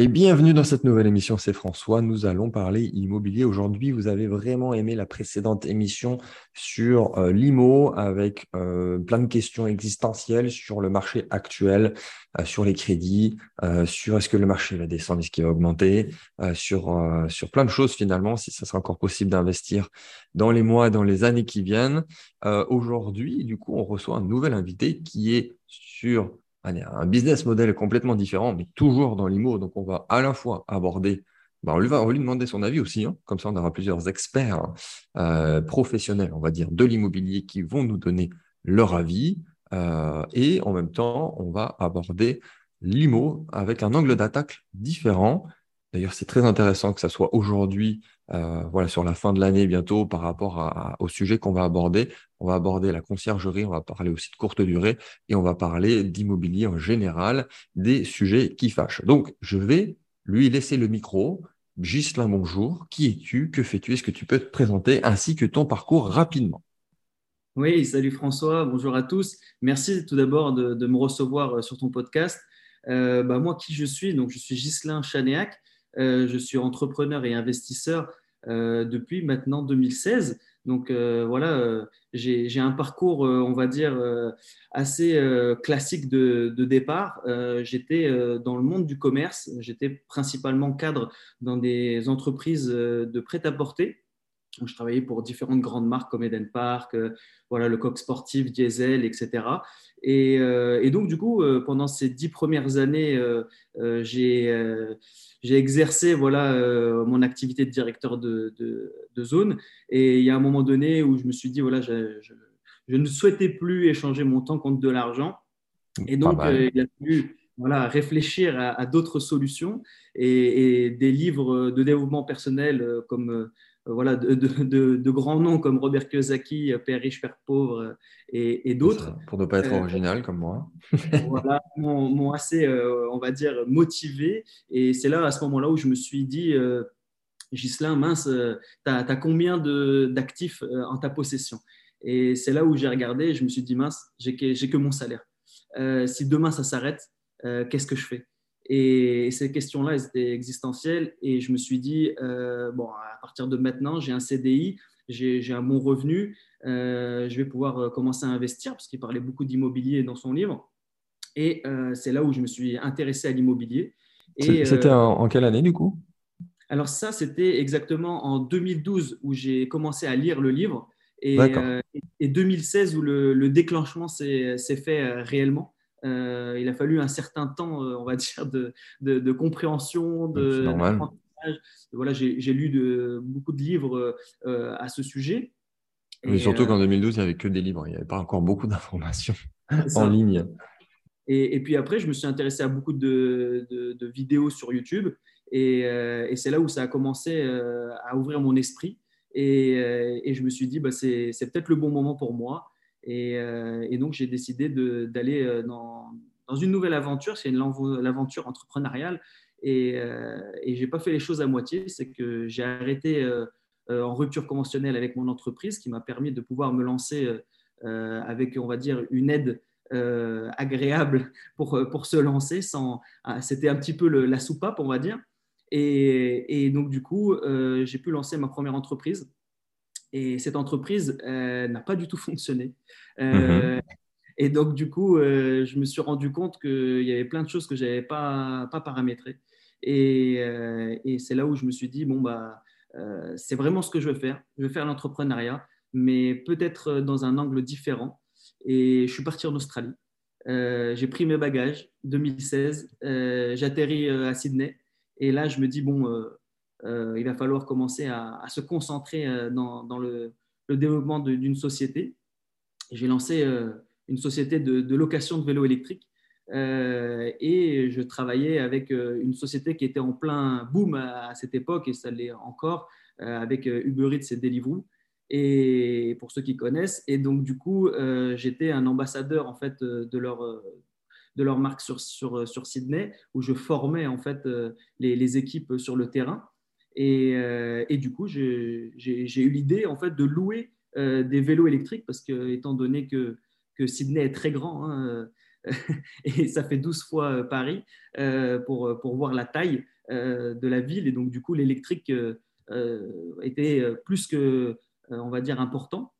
Et bienvenue dans cette nouvelle émission, c'est François. Nous allons parler immobilier. Aujourd'hui, vous avez vraiment aimé la précédente émission sur euh, l'IMO avec euh, plein de questions existentielles sur le marché actuel, euh, sur les crédits, sur est-ce que le marché va descendre, est-ce qu'il va augmenter, sur, sur plein de choses finalement, si ça sera encore possible d'investir dans les mois, dans les années qui viennent. Aujourd'hui, du coup, on reçoit un nouvel invité qui est sur un business model complètement différent, mais toujours dans l'IMO. Donc, on va à la fois aborder, bah, on, lui va, lui demander son avis aussi, hein. comme ça on aura plusieurs experts euh, professionnels, on va dire, de l'immobilier qui vont nous donner leur avis. Euh, et en même temps, on va aborder l'IMO avec un angle d'attaque différent. D'ailleurs, c'est très intéressant que ça soit aujourd'hui euh, voilà, sur la fin de l'année bientôt par rapport au sujet qu'on va aborder. On va aborder la conciergerie, on va parler aussi de courte durée et on va parler d'immobilier en général, des sujets qui fâchent. Donc, je vais lui laisser le micro. Gislain, bonjour. Qui es-tu? Que fais-tu? Est-ce que tu peux te présenter ainsi que ton parcours rapidement? Oui, salut François, bonjour à tous. Merci tout d'abord de, me recevoir euh, sur ton podcast. Euh, bah, moi, qui je suis Donc, je suis Gislain Chanéac. Je suis entrepreneur et investisseur euh, depuis maintenant 2016. Donc euh, voilà, euh, j'ai un parcours, on va dire, assez classique de, départ. j'étais dans le monde du commerce, j'étais principalement cadre dans des entreprises de prêt-à-porter. Je travaillais pour différentes grandes marques comme Eden Park, voilà, le coq sportif, Diesel, etc. Et, et donc, du coup, pendant ces dix premières années, j'ai exercé voilà, euh, mon activité de directeur de, de, zone. Et il y a un moment donné où je me suis dit, voilà, je, je, ne souhaitais plus échanger mon temps contre de l'argent. Et donc, euh, il a fallu voilà, réfléchir à, d'autres solutions. Et, et, des livres de développement personnel euh, comme euh, voilà, de, grands noms comme Robert Kiyosaki, euh, Père riche, Père pauvre euh, et, d'autres. Pour ne pas être original comme moi. voilà, m'ont assez, on va dire, motivé. Et c'est là, à ce moment-là, où je me suis dit, Ghislain, mince, tu as, combien d'actifs en ta possession? Et c'est là où j'ai regardé, je me suis dit, mince, j'ai que, que, mon salaire. si demain ça s'arrête, qu'est-ce que je fais? Et ces questions-là, elles étaient existentielles. Et je me suis dit, euh, bon, à partir de maintenant, j'ai un CDI, j'ai un bon revenu, euh, je vais pouvoir euh, commencer à investir, parce qu'il parlait beaucoup d'immobilier dans son livre. Et c'est là où je me suis intéressé à l'immobilier. C'était en, quelle année du coup? Alors ça, c'était exactement en 2012 où j'ai commencé à lire le livre. Et, et 2016 où le, le déclenchement s'est fait réellement. Euh, il a fallu un certain temps, euh, on va dire, de, de, compréhension, de Voilà, j'ai lu de, beaucoup de livres euh, à ce sujet. Mais surtout qu'en 2012, il n'y avait que des livres, il n'y avait pas encore beaucoup d'informations en ligne. Et, et, puis après, je me suis intéressé à beaucoup de, de vidéos sur YouTube. Et, et c'est là où ça a commencé à ouvrir mon esprit. Et, et je me suis dit, bah, c'est peut-être le bon moment pour moi. Euh, et, donc, j'ai décidé d'aller euh, dans, une nouvelle aventure. C'est l'aventure entrepreneuriale. Et, euh, et je n'ai pas fait les choses à moitié. C'est que j'ai arrêté en rupture conventionnelle avec mon entreprise, qui m'a permis de pouvoir me lancer avec, on va dire, une aide agréable pour, pour se lancer. Ah, c'était un petit peu la soupape, on va dire. Et donc, du coup, j'ai pu lancer ma première entreprise et cette entreprise euh, n'a pas du tout fonctionné. Euh, mhm. Et donc, du coup, euh, je me suis rendu compte qu'il y avait plein de choses que je n'avais pas, pas paramétrées. Et, et c'est là où je me suis dit, bon, bah, c'est vraiment ce que je veux faire. Je veux faire l'entrepreneuriat, mais peut-être dans un angle différent. Et je suis parti en Australie. j'ai pris mes bagages, 2016. J'atterris à Sydney. Et là, je me dis, bon, il va falloir commencer à, se concentrer euh, dans, le, développement d'une société. J'ai lancé euh, une société de, location de vélos électriques et je travaillais avec une société qui était en plein boom à, cette époque et ça l'est encore avec Uber Eats et Deliveroo et pour ceux qui connaissent. Et donc, du coup, j'étais un ambassadeur en fait de leur, de leur marque sur, sur, sur, Sydney, où je formais en fait les équipes sur le terrain. Euh, et, du coup, j'ai eu l'idée en fait de louer euh, des vélos électriques parce que, étant donné que, Sydney est très grand, hein, et ça fait 12 fois Paris pour, voir la taille de la ville. Et donc, du coup, l'électrique était plus que, on va dire, important.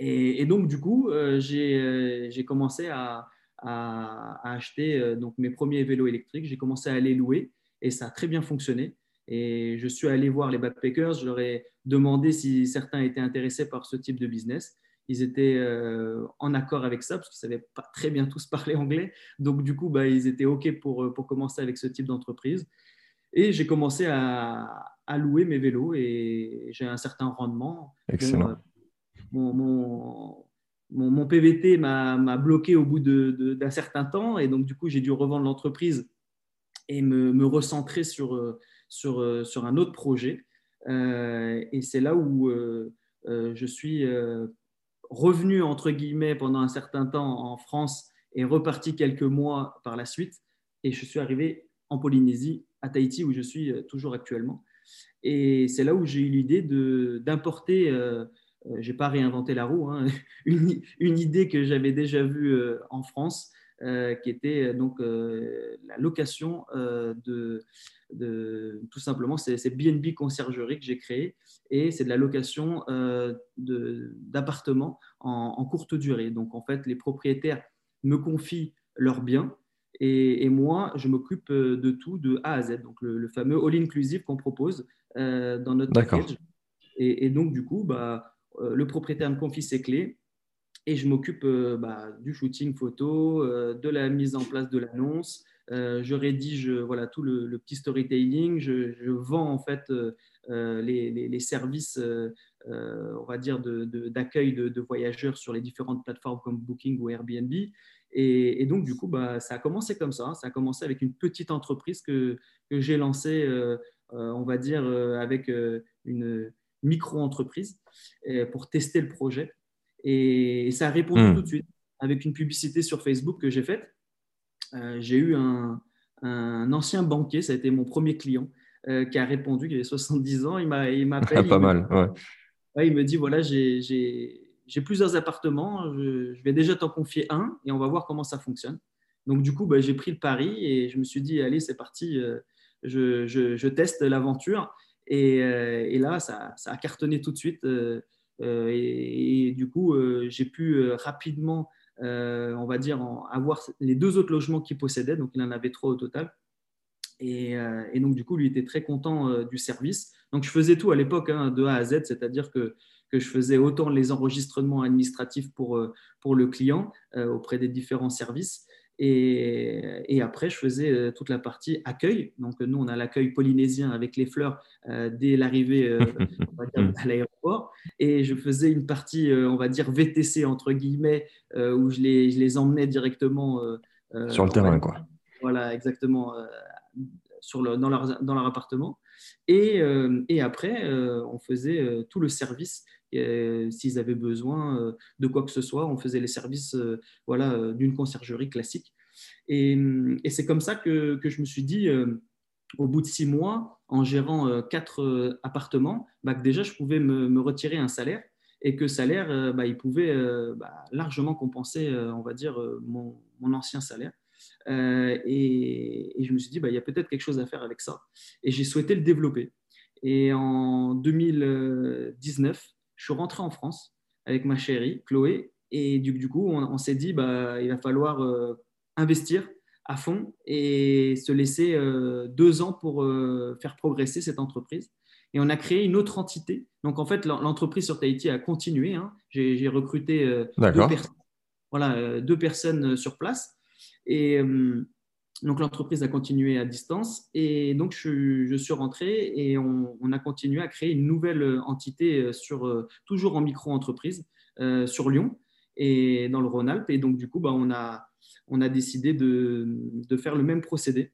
Et, donc, du coup, j'ai commencé à, à, acheter donc, mes premiers vélos électriques. J'ai commencé à les louer et ça a très bien fonctionné. Et je suis allé voir les backpackers, je leur ai demandé si certains étaient intéressés par ce type de business. Ils étaient euh, en accord avec ça parce qu'ils ne savaient pas très bien tous parler anglais. Donc, du coup, bah, ils étaient OK pour, euh, pour commencer avec ce type d'entreprise. Et j'ai commencé à, à, louer mes vélos et j'ai un certain rendement. Excellent. Euh, mon, mon, mon, PVT m'a bloqué au bout d'un certain temps et donc, du coup, j'ai dû revendre l'entreprise et me, me recentrer sur sur, euh, sur un autre projet. Euh, et c'est là où euh, je suis revenu, entre guillemets, pendant un certain temps en France et reparti quelques mois par la suite. Et je suis arrivé en Polynésie, à Tahiti, où je suis toujours actuellement. Et c'est là où j'ai eu l'idée d'importer, je n'ai pas réinventé la roue, hein, une, idée que j'avais déjà vue en France, qui était donc la location de, de, tout simplement, c'est BNB Conciergerie que j'ai créé et c'est de la location euh, d'appartements en, courte durée. Donc, en fait, les propriétaires me confient leurs biens et, moi, je m'occupe euh, de tout de A à Z. Donc, le, fameux all-inclusive qu'on propose euh, dans notre package. Et, et, donc, du coup, bah, le propriétaire me confie ses clés et je m'occupe bah, du shooting photo, de la mise en place de l'annonce, euh, je rédige voilà, tout le, petit storytelling, je, vends en fait euh, euh, les, services, on va dire, d'accueil de, voyageurs sur les différentes plateformes comme Booking ou Airbnb. Et, donc, du coup, bah, ça a commencé comme ça. Ça a commencé avec une petite entreprise que j'ai lancée, on va dire, avec une micro-entreprise pour tester le projet. Et, ça a répondu hmm. tout de suite avec une publicité sur Facebook que j'ai faite. Euh, j'ai eu un, ancien banquier, ça a été mon premier client, euh, qui a répondu, il avait 70 ans, il m'appelle. pas mal, ouais. Il me dit, voilà, j'ai plusieurs appartements, je, vais déjà t'en confier un et on va voir comment ça fonctionne. Donc, du coup, bah, j'ai pris le pari et je me suis dit, allez, c'est parti, euh, je, teste l'aventure. Et, là, ça, a cartonné tout de suite. Et, du coup, j'ai pu rapidement euh, on va dire, avoir les deux autres logements qu'il possédait. Donc, il en avait trois au total. Et, euh, donc, du coup, lui était très content euh, du service. Donc, je faisais tout à l'époque, hein, de A à Z, c'est-à-dire que, que, je faisais autant les enregistrements administratifs pour, pour le client auprès des différents services. Et, après, je faisais euh, toute la partie accueil. Donc, nous, on a l'accueil polynésien avec les fleurs euh, dès l'arrivée euh, à l'aéroport. Et je faisais une partie, on va dire, VTC, entre guillemets, où je les, je les, emmenais directement. Sur le terrain, quoi. Voilà, exactement. Sur le, dans, leur, dans leur appartement. Et, et après, on faisait tout le service euh, s'ils avaient besoin euh, de quoi que ce soit, on faisait les services euh, voilà, d'une conciergerie classique. Et, c'est comme ça que, que, je me suis dit, au bout de six mois, en gérant quatre appartements, bah, que déjà je pouvais me, retirer un salaire et que salaire, bah, il pouvait bah, largement compenser, on va dire, mon, mon ancien salaire. et, et, je me suis dit, bah, il y a peut-être quelque chose à faire avec ça. Et j'ai souhaité le développer. Et en 2019, je suis rentré en France avec ma chérie, Chloé, et du, coup, on, s'est dit, bah, il va falloir euh, investir à fond et se laisser euh, deux ans pour euh, faire progresser cette entreprise. Et on a créé une autre entité. Donc, en fait, l'entreprise sur Tahiti a continué. Hein. J'ai recruté deux, voilà, deux personnes sur place. Et donc l'entreprise a continué à distance et donc je, suis rentré et on, a continué à créer une nouvelle entité euh, sur, euh, toujours en micro-entreprise euh, sur Lyon et dans le Rhône-Alpes. Et donc du coup, bah, on, a, on a décidé de, de faire le même procédé.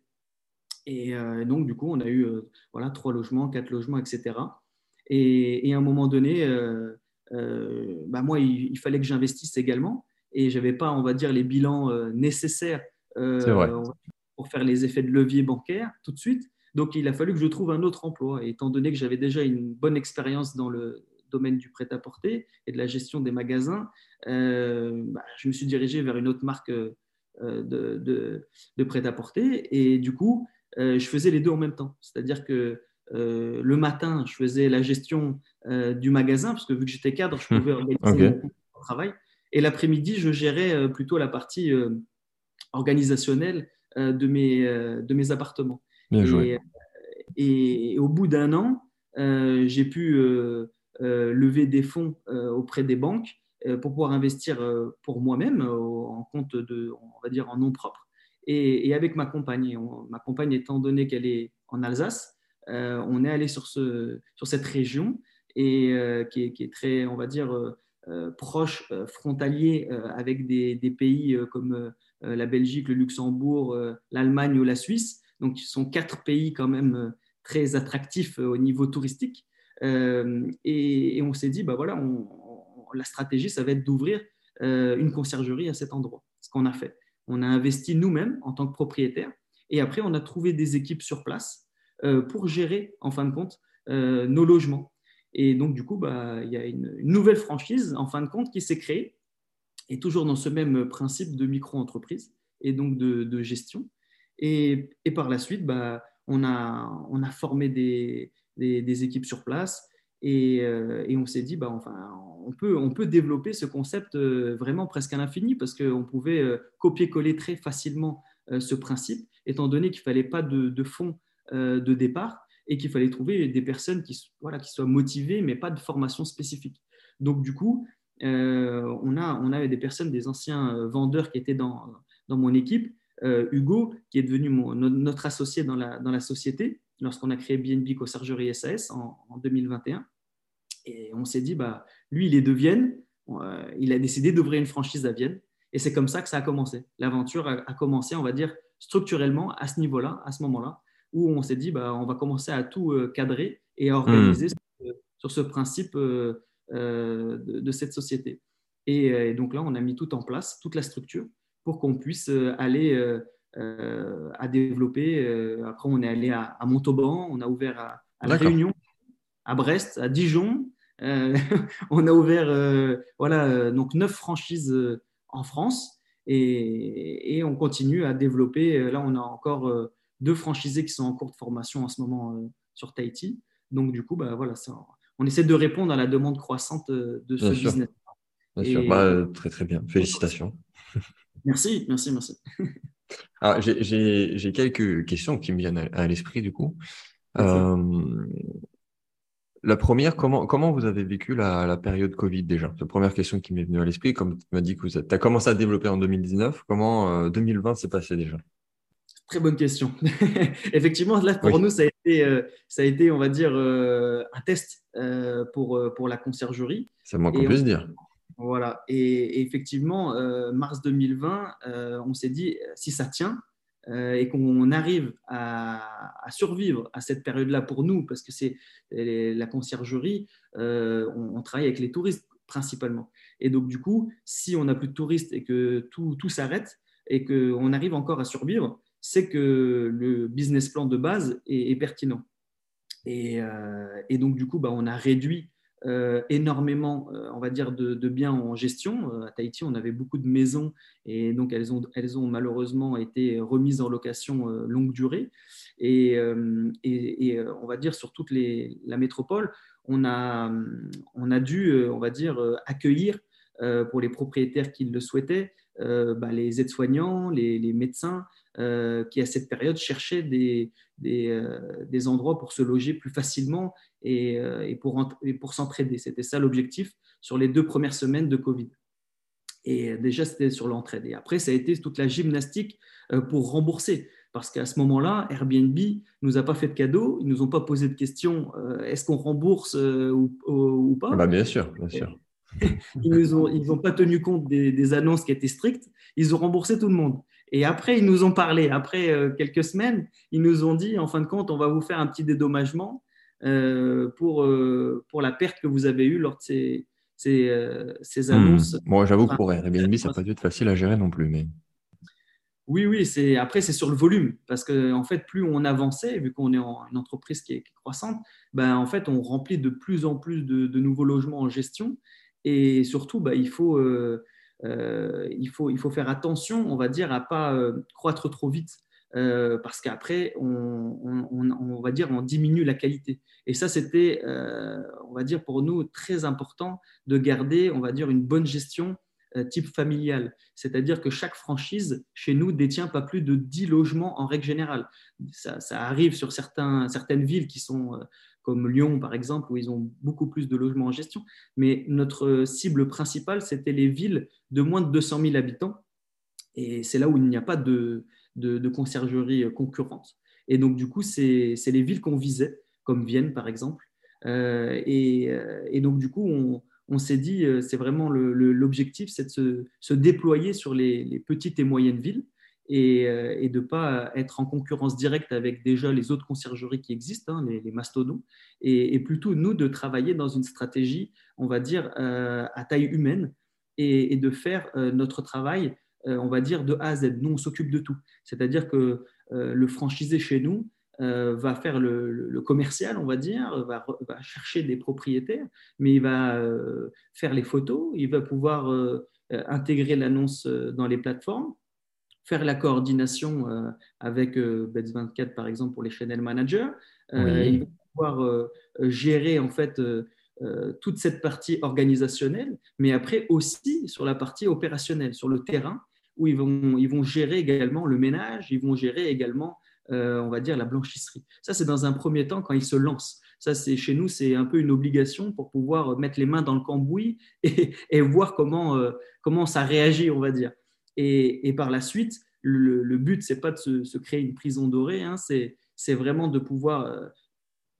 Et donc du coup, on a eu voilà, trois logements, quatre logements, etc. Et, à un moment donné, bah, moi, il, il, fallait que j'investisse également et je n'avais pas, on va dire, les bilans nécessaires euh, pour faire les effets de levier bancaire tout de suite. Donc, il a fallu que je trouve un autre emploi. Et étant donné que j'avais déjà une bonne expérience dans le domaine du prêt-à-porter et de la gestion des magasins, euh, bah, je me suis dirigé vers une autre marque euh, de, de prêt-à-porter. Et du coup, je faisais les deux en même temps. C'est-à-dire que le matin, je faisais la gestion du magasin, parce que vu que j'étais cadre, je pouvais organiser mon travail. Et l'après-midi, je gérais plutôt la partie organisationnelle de, mes, de mes appartements. Et, et, au bout d'un an, j'ai pu lever des fonds auprès des banques pour pouvoir investir pour moi-même en compte de, on va dire, en nom propre. Et, avec ma compagne, ma compagne étant donné qu'elle est en Alsace, on est allé sur, ce, sur cette région et qui est, qui, est, très, on va dire, proche, frontalier avec des, des pays comme la Belgique, le Luxembourg, l'Allemagne ou la Suisse. Donc, ce sont quatre pays quand même très attractifs au niveau touristique. Et, on s'est dit, bah voilà, la stratégie, ça va être d'ouvrir euh, une conciergerie à cet endroit. Ce qu'on a fait. On a investi nous-mêmes en tant que propriétaire et après, on a trouvé des équipes sur place euh, pour gérer, en fin de compte, euh, nos logements. Et donc, du coup, bah, il y a une, nouvelle franchise, en fin de compte, qui s'est créée, et toujours dans ce même principe de micro-entreprise et donc de, gestion. Et, par la suite, bah, on, a, on a formé des, des équipes sur place euh, et, on s'est dit, bah, enfin, on peut, on peut développer ce concept euh, vraiment presque à l'infini parce qu'on pouvait euh, copier-coller très facilement ce principe, étant donné qu'il ne fallait pas de, fonds de départ et qu'il fallait trouver des personnes qui, voilà, qui soient motivées, mais pas de formation spécifique. Donc, du coup, on, a, on avait des personnes, des anciens vendeurs qui étaient dans, dans mon équipe. Hugo, qui est devenu notre associé dans la, dans la société, lorsqu'on a créé BNB Conciergerie SAS en, en 2021. Et on s'est dit, bah, lui, il est de Vienne. Euh, il a décidé d'ouvrir une franchise à Vienne. Et c'est comme ça que ça a commencé. L'aventure a, commencé, on va dire, structurellement à ce niveau-là, à ce moment-là, où on s'est dit, bah, on va commencer à tout euh, cadrer et à organiser hmm. sur, ce principe euh, de, cette société. Et, donc là, on a mis tout en place, toute la structure, pour qu'on puisse aller à développer. après, on est allé à, Montauban, on a ouvert à, à La Réunion, à Brest, à Dijon, euh, on a ouvert euh, voilà, euh, donc neuf franchises en France et, on continue à développer. Là, on a encore deux franchisés qui sont en cours de formation en ce moment sur Tahiti. Donc, du coup, bah, voilà, on essaie de répondre à la demande croissante de ce business. Bien sûr. Bah, très, très bien. Félicitations. Merci, merci, merci. J'ai quelques questions qui me viennent à, l'esprit, du coup. La première, comment, comment vous avez vécu la, période Covid déjà? La première question qui m'est venue à l'esprit. Comme tu m'as dit que tu as commencé à développer en 2019, comment 2020 euh, s'est passé déjà? Très bonne question. Effectivement, là, pour nous, ça a, été, euh, ça a été, on va dire, euh, un test pour, pour la conciergerie. C'est moins qu'on puisse dire. Voilà. Et, effectivement, mars 2020, on s'est dit, si ça tient, euh, et qu'on arrive à, survivre à cette période-là pour nous, parce que c'est la conciergerie, euh, on, travaille avec les touristes principalement. Et donc, du coup, si on n'a plus de touristes et que tout, tout s'arrête et qu'on arrive encore à survivre, c'est que le business plan de base est, pertinent. Et, euh, et, donc, du coup, bah, on a réduit euh, énormément, euh, on va dire, de, biens en gestion. À Tahiti, on avait beaucoup de maisons et donc elles ont, malheureusement été remises en location longue durée. Et, on va dire sur toute la métropole, on a, dû, on va dire, accueillir pour les propriétaires qui le souhaitaient, bah, les aides-soignants, les, médecins qui à cette période cherchaient des, des, des, endroits pour se loger plus facilement euh, et, pour, pour s'entraider. C'était ça l'objectif sur les deux premières semaines de Covid. Et déjà, c'était sur l'entraide. Et après, ça a été toute la gymnastique euh, pour rembourser. Parce qu'à ce moment-là, Airbnb nous a pas fait de cadeau, ils nous ont pas posé de questions euh, est-ce qu'on rembourse ou, pas bah Bien sûr, bien sûr. ils n'ont ils ont pas tenu compte des, des, annonces qui étaient strictes, ils ont remboursé tout le monde. Et après, ils nous ont parlé, après quelques semaines, ils nous ont dit en fin de compte, on va vous faire un petit dédommagement euh, pour, euh, pour la perte que vous avez eue lors de ces, ces, euh, ces hmm. annonces. Moi, j'avoue que pour Airbnb, ça n'a pas dû être facile à gérer non plus. Mais... Oui, oui, c'est après c'est sur le volume parce que en fait plus on avançait, vu qu'on est en, une entreprise qui est, croissante, ben en fait on remplit de plus en plus de, nouveaux logements en gestion et surtout ben, il faut il, faut, il faut faire attention, on va dire, à pas croître trop vite. parce qu'après, on, on, va dire, on diminue la qualité. Et ça, c'était, on va dire, pour nous très important de garder, on va dire, une bonne gestion euh, type familial. C'est-à-dire que chaque franchise, chez nous, détient pas plus de 10 logements en règle générale. Ça, arrive sur certains, certaines villes qui sont euh, comme Lyon, par exemple, où ils ont beaucoup plus de logements en gestion. Mais notre cible principale, c'était les villes de moins de 200 000 habitants. Et c'est là où il n'y a pas de, de, conciergerie concurrente. Et donc, du coup, c'est les villes qu'on visait, comme Vienne, par exemple. Euh, et, et, donc, du coup, on, on s'est dit, euh, c'est vraiment l'objectif, c'est de se, déployer sur les, petites et moyennes villes et, euh, de ne pas être en concurrence directe avec déjà les autres conciergeries qui existent, hein, les, mastodons, et, plutôt nous de travailler dans une stratégie, on va dire, euh, à taille humaine et, de faire notre travail, on va dire, de A à Z. Nous, on s'occupe de tout. C'est-à-dire que le franchisé chez nous, euh, va faire le, commercial, on va dire, va, chercher des propriétaires, mais il va euh, faire les photos, il va pouvoir euh, intégrer l'annonce dans les plateformes, faire la coordination avec Bets24 par exemple pour les channel managers, il va pouvoir gérer en fait toute cette partie organisationnelle, mais après aussi sur la partie opérationnelle, sur le terrain, où ils vont, ils vont gérer également le ménage, ils vont gérer également euh, on va dire, la blanchisserie. Ça, c'est dans un premier temps quand ils se lancent. Ça, c'est chez nous, c'est un peu une obligation pour pouvoir mettre les mains dans le cambouis et, voir comment, euh, comment ça réagit, on va dire. Et, par la suite, le, le but, c'est pas de se, créer une prison dorée, hein, c'est vraiment de pouvoir, euh,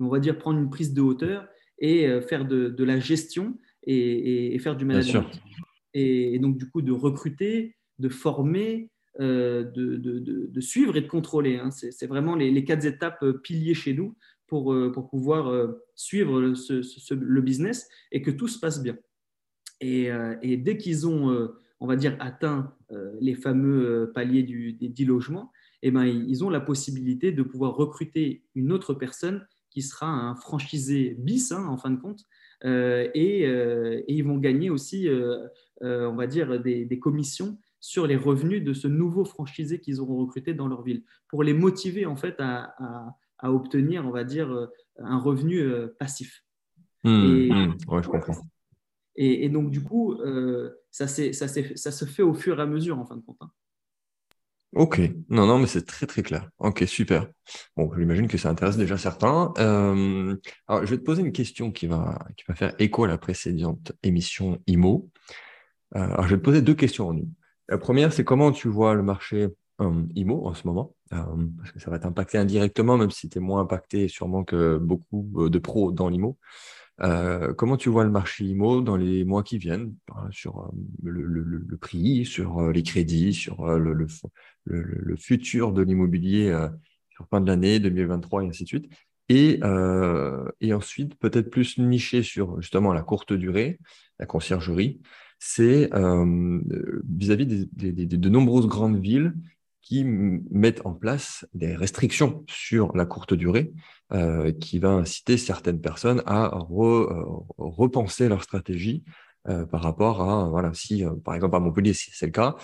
on va dire, prendre une prise de hauteur et faire de, la gestion et, faire du management. Et, donc, du coup, de recruter, de former, euh, de, suivre et de contrôler. Hein. C'est vraiment les, quatre étapes euh, piliers chez nous pour, euh, pour pouvoir suivre le business et que tout se passe bien. Et, dès qu'ils ont, on va dire, atteint les fameux paliers des 10 logements, eh ben, ils ont la possibilité de pouvoir recruter une autre personne qui sera un franchisé bis, hein, en fin de compte, et, ils vont gagner aussi, on va dire, des commissions sur les revenus de ce nouveau franchisé qu'ils auront recruté dans leur ville, pour les motiver en fait à, obtenir, on va dire, euh, un revenu euh, passif. Mmh, et, mmh. je comprends. Et, donc, du coup, euh, ça, se fait au fur et à mesure, en fin de compte. Hein. Ok, non, non, mais c'est très très clair. Ok, super. Bon, j'imagine que ça intéresse déjà certains. alors, je vais te poser une question qui va, faire écho à la précédente émission IMO. alors, je vais te poser deux questions en une. La première, c'est comment tu vois le marché euh, IMO en ce moment? Euh, Parce que ça va t'impacter indirectement, même si tu es moins impacté sûrement que beaucoup euh, de pros dans l'IMO. Comment tu vois le marché IMO dans les mois qui viennent sur le, prix, sur les crédits, sur le, futur de l'immobilier sur fin de l'année 2023 et ainsi de suite. Et, ensuite peut-être plus niché sur justement la courte durée, la conciergerie, c'est euh, vis-à-vis de nombreuses grandes villes qui mettent en place des restrictions sur la courte durée, euh, qui va inciter certaines personnes à euh, repenser leur stratégie par rapport à, voilà, si par exemple à Montpellier, si c'est le cas,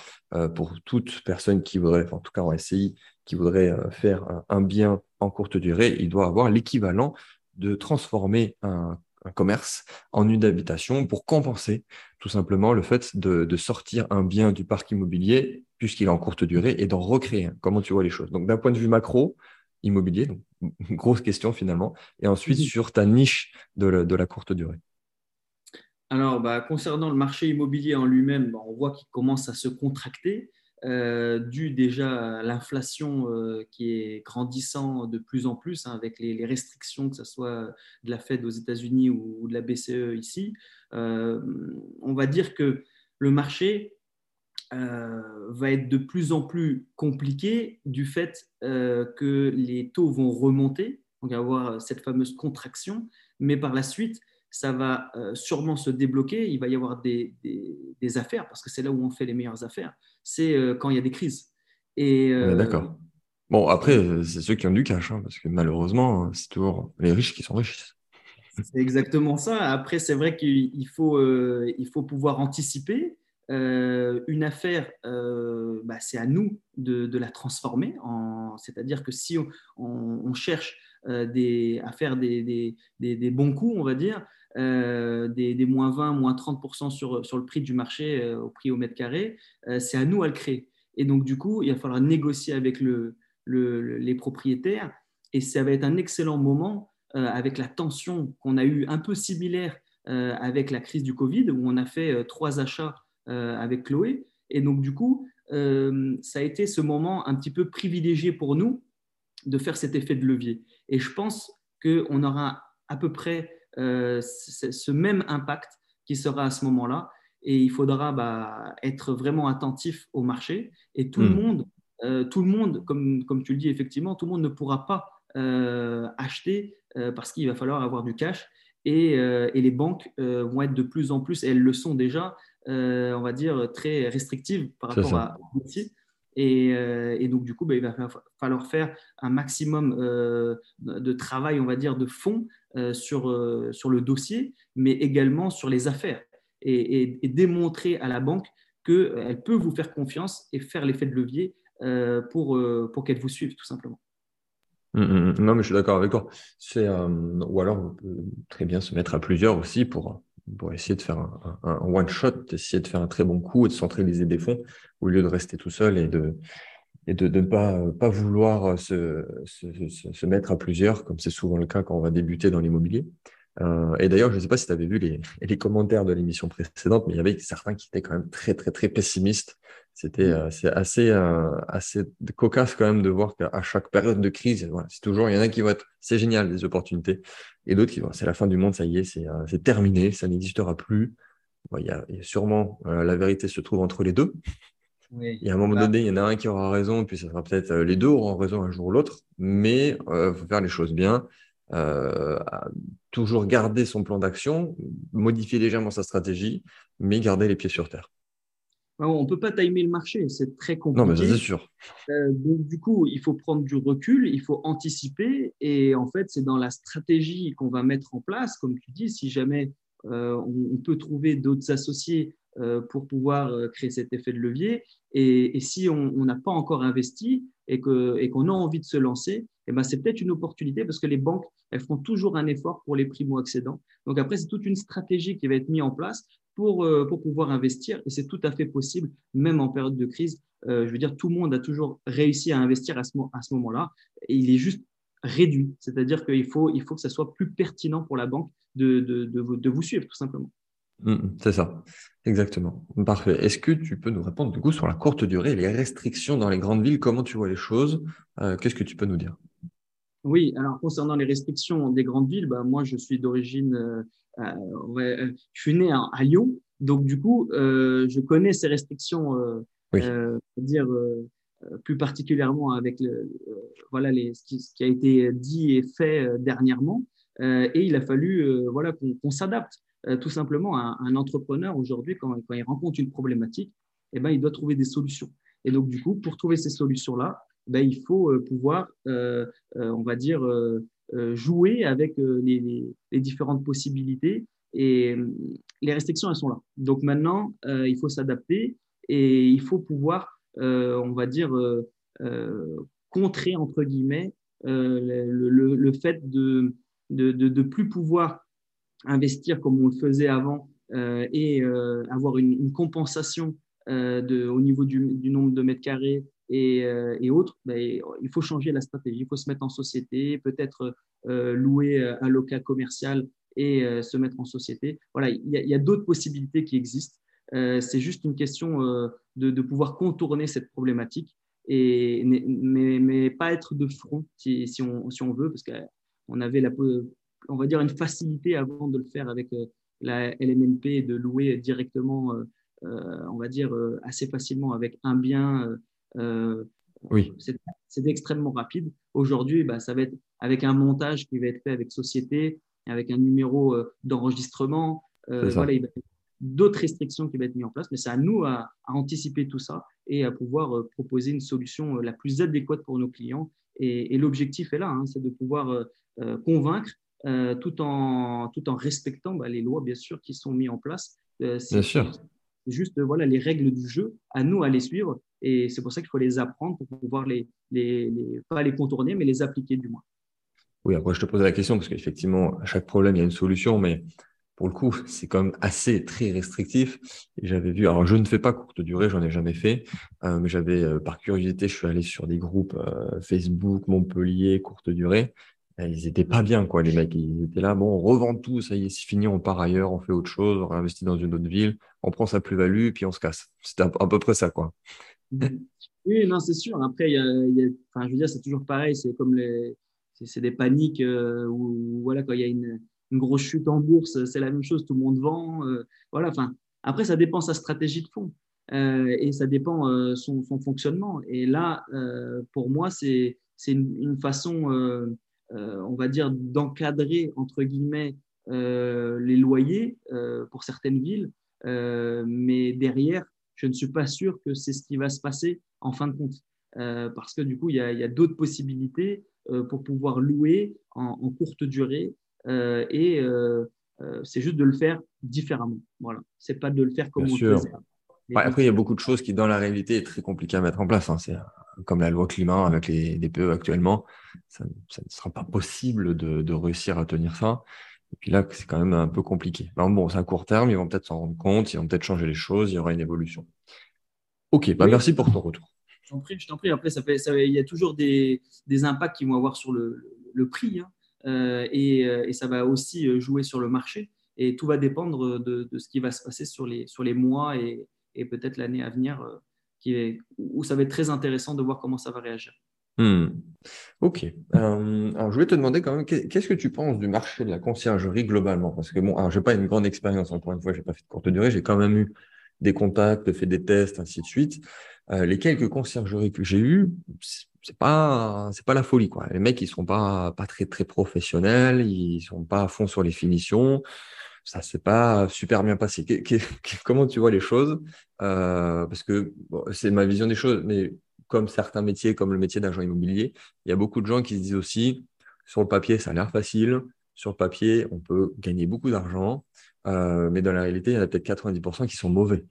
pour toute personne qui voudrait, en tout cas en SCI, qui voudrait faire un bien en courte durée, il doit avoir l'équivalent de transformer un commerce en une habitation pour compenser tout simplement le fait de, sortir un bien du parc immobilier puisqu'il est en courte durée et d'en recréer Comment tu vois les choses? Donc d'un point de vue macro, immobilier, donc grosse question finalement, et ensuite mhm. sur ta niche de, la courte durée. Alors, bah, concernant le marché immobilier en lui-même, bah, on voit qu'il commence à se contracter euh, dû déjà à l'inflation euh, qui est grandissant de plus en plus, hein, avec les, restrictions, que ce soit de la Fed aux États-Unis ou, de la BCE ici. Euh, on va dire que le marché va être de plus en plus compliqué du fait que les taux vont remonter, on va avoir cette fameuse contraction, mais par la suite, ça va sûrement se débloquer, il va y avoir des affaires, parce que c'est là où on fait les meilleures affaires c'est euh, quand il y a des crises. Et, euh, D'accord. Bon, après, c'est ceux qui ont du cash, hein, parce que malheureusement, c'est toujours les riches qui sont riches. C'est exactement ça. Après, c'est vrai qu'il faut, euh, il faut pouvoir anticiper. Une affaire, bah, c'est à nous de, la transformer. C'est-à-dire que si on, cherche des, à faire des, bons coups, on va dire, des, moins 20, moins 30% sur, sur le prix du marché, au prix au mètre carré, c'est à nous à le créer. Et donc, du coup, il va falloir négocier avec le, les propriétaires. Et ça va être un excellent moment euh, avec la tension qu'on a eu un peu similaire euh, avec la crise du Covid, où on a fait euh, trois achats avec Chloé. Et donc, du coup, ça a été ce moment un petit peu privilégié pour nous de faire cet effet de levier. Et je pense qu'on aura à peu près ce même impact qui sera à ce moment-là. Et il faudra bah, être vraiment attentif au marché. Et tout le hmm. monde euh, tout le monde, comme, comme tu le dis effectivement, tout le monde ne pourra pas euh, acheter euh, parce qu'il va falloir avoir du cash et, et les banques vont être de plus en plus, et elles le sont déjà, on va dire, très restrictives par rapport à métier. Et, et, donc, du coup, bah, il va falloir faire un maximum de travail, on va dire, de fond sur, sur le dossier, mais également sur les affaires et, et démontrer à la banque qu'elle peut vous faire confiance et faire l'effet de levier euh, pour, euh, pour qu'elle vous suive, tout simplement. Hum, hum, hum. non, mais je suis d'accord avec toi. C'est, euh, ou alors, on peut très bien se mettre à plusieurs aussi pour, pour essayer de faire un, one-shot, essayer de faire un très bon coup et de centraliser des fonds au lieu de rester tout seul et de, et de ne pas, pas vouloir se, se, se, mettre à plusieurs, comme c'est souvent le cas quand on va débuter dans l'immobilier. Euh, et d'ailleurs, je ne sais pas si tu avais vu les, les commentaires de l'émission précédente, mais il y avait certains qui étaient quand même très, très, très pessimistes. C'était euh, c'est assez, euh, assez cocasse quand même de voir qu'à chaque période de crise, voilà, c'est toujours, il y en a qui vont être, c'est génial, des opportunités, et d'autres qui vont, c'est la fin du monde, ça y est, c'est euh, terminé, ça n'existera plus. Bon, il, y a, il, y a, sûrement, la vérité se trouve entre les deux. Oui. Il y a un moment donné, il y en a un qui aura raison, puis ça sera peut-être les deux auront raison un jour ou l'autre, mais il faut faire les choses bien euh, toujours garder son plan d'action, modifier légèrement sa stratégie, mais garder les pieds sur terre. On ne peut pas timer le marché, c'est très compliqué. Non, mais c'est sûr. Euh, donc, du coup, il faut prendre du recul, il faut anticiper. Et en fait, c'est dans la stratégie qu'on va mettre en place. Comme tu dis, si jamais euh, on, peut trouver d'autres associés euh, pour pouvoir créer cet effet de levier. Et, si on n'a pas encore investi et qu'on et qu'on a envie de se lancer, eh ben c'est peut-être une opportunité parce que les banques, elles font toujours un effort pour les primo-accédants. Donc après, c'est toute une stratégie qui va être mise en place pour, euh, pour pouvoir investir et c'est tout à fait possible, même en période de crise. je veux dire, tout le monde a toujours réussi à investir à ce, ce moment-là. Il est juste réduit, c'est-à-dire qu'il faut, il faut que ça soit plus pertinent pour la banque de, de, de, de vous suivre, tout simplement. Mmh, mmh, c'est ça, exactement. Parfait. Est-ce que tu peux nous répondre du coup sur la courte durée les restrictions dans les grandes villes? Comment tu vois les choses? Euh, Qu'est-ce que tu peux nous dire? Oui, alors concernant les restrictions des grandes villes, bah, moi je suis d'origine, euh, euh, je suis né à, Lyon, donc du coup je connais ces restrictions, dire plus particulièrement avec le, voilà les, ce qui, a été dit et fait dernièrement, et il a fallu voilà qu'on s'adapte. Euh, tout simplement, un, entrepreneur aujourd'hui, quand, il rencontre une problématique, eh ben, il doit trouver des solutions. Et donc, du coup, pour trouver ces solutions-là, ben, il faut euh, pouvoir, euh, on va dire, jouer avec les, différentes possibilités. Et les restrictions, elles sont là. Donc maintenant, il faut s'adapter et il faut pouvoir, on va dire, contrer, entre guillemets, le, fait de ne de, plus pouvoir investir comme on le faisait avant euh, et euh, avoir une, compensation euh, de, au niveau du, nombre de mètres carrés et, et autres, ben, il faut changer la stratégie. Il faut se mettre en société, peut-être louer un local commercial et se mettre en société. Voilà, il y a, d'autres possibilités qui existent. c'est juste une question de, pouvoir contourner cette problématique, et, mais, pas être de front si, on, veut, parce qu'on avait la, on va dire, une facilité avant de le faire avec euh, la LMNP de louer directement, euh, euh, on va dire, assez facilement avec un bien. Oui. C'est extrêmement rapide. Aujourd'hui, bah, ça va être avec un montage qui va être fait avec société, avec un numéro d'enregistrement. voilà, il d'autres restrictions qui vont être mises en place, mais c'est à nous à, anticiper tout ça et à pouvoir proposer une solution la plus adéquate pour nos clients. Et, l'objectif est là, hein, c'est de pouvoir convaincre euh, tout, en, tout en respectant bah, les lois, bien sûr, qui sont mises en place. Euh, bien sûr. juste voilà les règles du jeu, à nous à les suivre. Et c'est pour ça qu'il faut les apprendre pour pouvoir les, les, pas les contourner, mais les appliquer du moins. Oui, après je te posais la question parce qu'effectivement, à chaque problème, il y a une solution, mais pour le coup, c'est quand même assez très restrictif. J'avais vu, alors je ne fais pas courte durée, j'en ai jamais fait, euh, mais j'avais, euh, par curiosité, je suis allé sur des groupes euh, Facebook, Montpellier, courte durée. ils étaient pas bien, quoi, les mecs. Ils étaient là, bon, on revend tout, ça y est, c'est fini, on part ailleurs, on fait autre chose, on réinvestit dans une autre ville, on prend sa plus-value, puis on se casse. C'était à, peu près ça, quoi. Oui, non, c'est sûr. Après, y a, je veux dire, c'est toujours pareil. C'est comme les, c'est des paniques où, voilà, quand il y a une, grosse chute en bourse, c'est la même chose, tout le monde vend. Euh, voilà, enfin, après, ça dépend sa stratégie de fond euh, et ça dépend euh, son, son, fonctionnement. Et là, pour moi, c'est une, une, façon, on va dire, d'encadrer, entre guillemets, les loyers pour certaines villes. mais derrière, je ne suis pas sûr que c'est ce qui va se passer en fin de compte. parce que du coup, il y a, a d'autres possibilités pour pouvoir louer en, en courte durée euh, et euh, euh, c'est juste de le faire différemment. Voilà, c'est pas de le faire comme on le faisait. après, il y a beaucoup de choses qui, dans la réalité, est très compliqué à mettre en place. Hein. C'est comme la loi climat avec les DPE actuellement, ça, ne sera pas possible de, de, réussir à tenir ça. Et puis là, c'est quand même un peu compliqué. bon, c'est à court terme, ils vont peut-être s'en rendre compte, ils vont peut-être changer les choses, il y aura une évolution. Ok, bah merci pour ton retour. Je t'en prie, je t'en prie. Après, ça fait, ça, il y a toujours des, des impacts qui vont avoir sur le, le prix. Hein. Euh, euh, et, ça va aussi euh, jouer sur le marché. Et tout va dépendre de, ce qui va se passer sur les, sur les mois et, peut-être l'année à venir, qui est, où ça va être très intéressant de voir comment ça va réagir. Hmm. Ok. alors, je voulais te demander quand même, qu'est-ce que tu penses du marché de la conciergerie globalement? Parce que bon, alors, j'ai pas une grande expérience, encore une fois, j'ai pas fait de courte durée, j'ai quand même eu des contacts, fait des tests, ainsi de suite. les quelques conciergeries que j'ai eues, c'est pas c'est pas la folie quoi. Les mecs ils sont pas pas très très professionnels, ils sont pas à fond sur les finitions. Ça s'est pas super bien passé. comment tu vois les choses? Euh, Parce que c'est ma vision des choses, mais comme certains métiers, comme le métier d'agent immobilier, il y a beaucoup de gens qui se disent aussi sur le papier ça a l'air facile, sur le papier on peut gagner beaucoup d'argent, euh, mais dans la réalité il y en a peut-être 90% qui sont mauvais.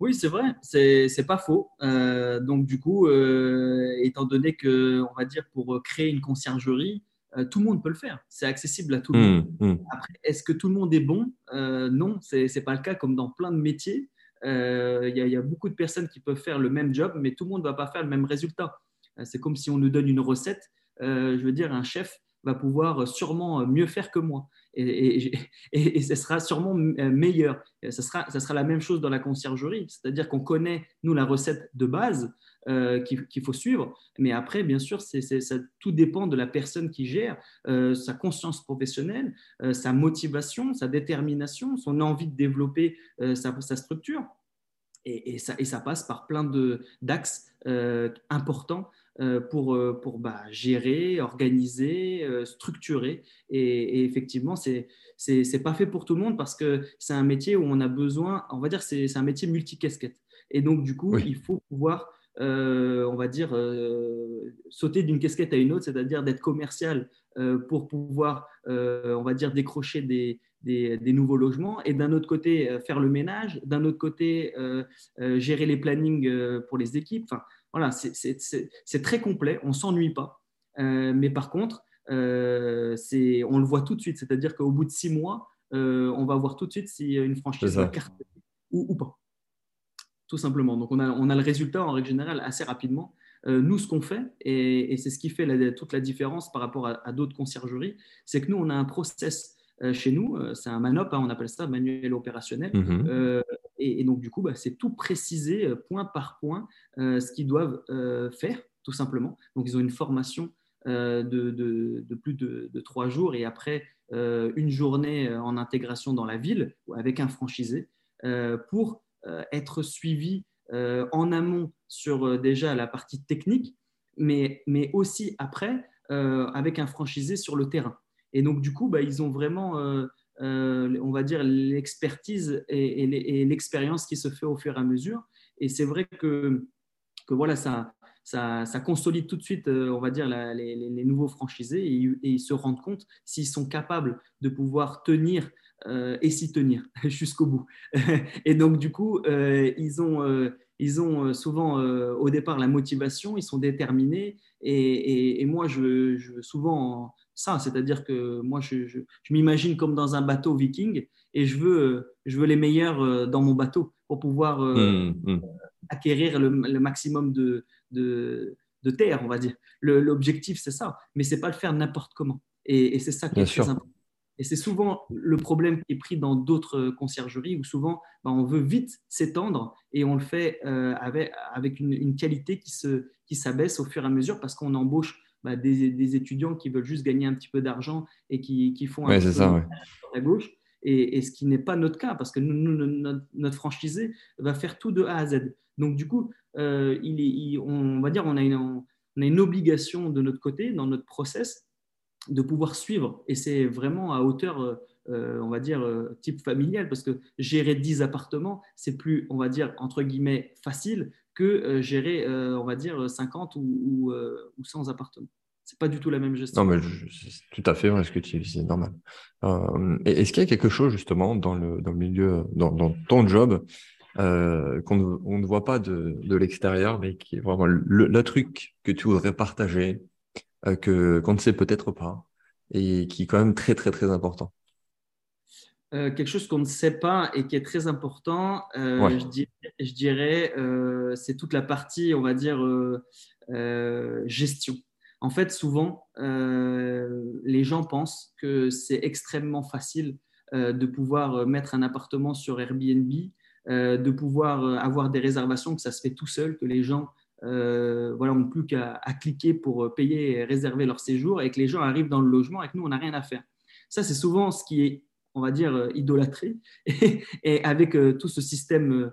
Oui, c'est vrai, c'est pas faux. Euh, donc, du coup, euh, étant donné que, on va dire, pour créer une conciergerie, tout le monde peut le faire. C'est accessible à tout le monde. Mmh, mmh. Après, est-ce que tout le monde est bon? Non, ce n'est pas le cas comme dans plein de métiers. Il y, y, a beaucoup de personnes qui peuvent faire le même job, mais tout le monde ne va pas faire le même résultat. c'est comme si on nous donne une recette. je veux dire, un chef va pouvoir sûrement mieux faire que moi et, et, ce sera sûrement meilleur. Ce sera, ça sera la même chose dans la conciergerie, c'est-à-dire qu'on connaît, nous, la recette de base euh, qu'il faut suivre, mais après, bien sûr, ça, tout dépend de la personne qui gère, euh, sa conscience professionnelle, euh, sa motivation, sa détermination, son envie de développer sa, structure. Et, ça, ça, passe par plein d'axes importants euh, pour, euh, pour bah, gérer, organiser, euh, structurer. Et, effectivement, ce n'est pas fait pour tout le monde parce que c'est un métier où on a besoin, on va dire, c'est un métier multicasquette. Et donc, du coup, il faut pouvoir, on va dire, sauter d'une casquette à une autre, c'est-à-dire d'être commercial pour pouvoir, on va dire, décrocher des, des, des, nouveaux logements et d'un autre côté faire le ménage, d'un autre côté gérer les plannings pour les équipes. Enfin, voilà, c'est très complet, on ne s'ennuie pas. Euh, mais par contre, euh, on le voit tout de suite, c'est-à-dire qu'au bout de six mois, euh, on va voir tout de suite si une franchise va cartonner ou, pas. Tout simplement. Donc, on a, on a, le résultat en règle générale assez rapidement. nous, ce qu'on fait, et, c'est ce qui fait toute la différence par rapport à, à d'autres conciergeries, c'est que nous, on a un process chez nous, c'est un MANOP, hein, on appelle ça manuel opérationnel. Mhm. Euh, et, donc, du coup, bah, c'est tout précisé point par point ce qu'ils doivent faire, tout simplement. Donc, ils ont une formation de, plus de, trois jours et après une journée en intégration dans la ville avec un franchisé pour être suivi en amont sur déjà la partie technique, mais, mais aussi après avec un franchisé sur le terrain. Et donc, du coup, bah, ils ont vraiment, euh, euh, on va dire, l'expertise et, l'expérience qui se fait au fur et à mesure. Et c'est vrai que, que voilà, ça, ça, consolide tout de suite, euh, on va dire, les, nouveaux franchisés et, ils se rendent compte s'ils sont capables de pouvoir tenir et s'y tenir jusqu'au bout. et donc, du coup, ils ont, ils ont souvent au départ la motivation, ils sont déterminés. Et, moi, je, je souvent ça, c'est-à-dire que moi, je, je, m'imagine comme dans un bateau viking et je veux, je veux les meilleurs dans mon bateau pour pouvoir mmh, mmh. acquérir le, maximum de, de, de, terre, on va dire. L'objectif, c'est ça, mais c'est pas le faire n'importe comment. Et, c'est ça qui est très important. Et c'est souvent le problème qui est pris dans d'autres conciergeries où souvent ben, on veut vite s'étendre et on le fait euh, avec, avec une, qualité qui s'abaisse qui s'abaisse au fur et à mesure parce qu'on embauche bah, des, des, étudiants qui veulent juste gagner un petit peu d'argent et qui, qui, font un peu ça, à gauche. Et, ce qui n'est pas notre cas parce que nous, notre, franchisé va faire tout de A à Z. Donc du coup, euh, il, on va dire on a, une, on a une obligation de notre côté dans notre process de pouvoir suivre. Et c'est vraiment à hauteur, euh, euh, on va dire, euh, type familial, parce que gérer 10 appartements, c'est plus, on va dire, entre guillemets, facile que gérer, on va dire, 50 ou, ou, 100 appartements. C'est pas du tout la même gestion. Non, mais c'est tout à fait ce que tu dis, c'est normal. Est-ce qu'il y a quelque chose, justement, dans le, milieu, dans, ton job, qu'on ne, voit pas de, l'extérieur, mais qui est vraiment le, truc que tu voudrais partager, euh, que qu'on ne sait peut-être pas et qui est quand même très très très important? Euh, quelque chose qu'on ne sait pas et qui est très important, euh, je dirais, c'est toute la partie, on va dire, gestion. En fait, souvent, les gens pensent que c'est extrêmement facile de pouvoir mettre un appartement sur Airbnb, de pouvoir avoir des réservations, que ça se fait tout seul, que les gens euh, voilà, on n'a plus qu'à cliquer pour euh, payer et réserver leur séjour et que les gens arrivent dans le logement et que nous, on n'a rien à faire. Ça, c'est souvent ce qui est, on va dire, euh, idolâtré. Et, avec tout ce système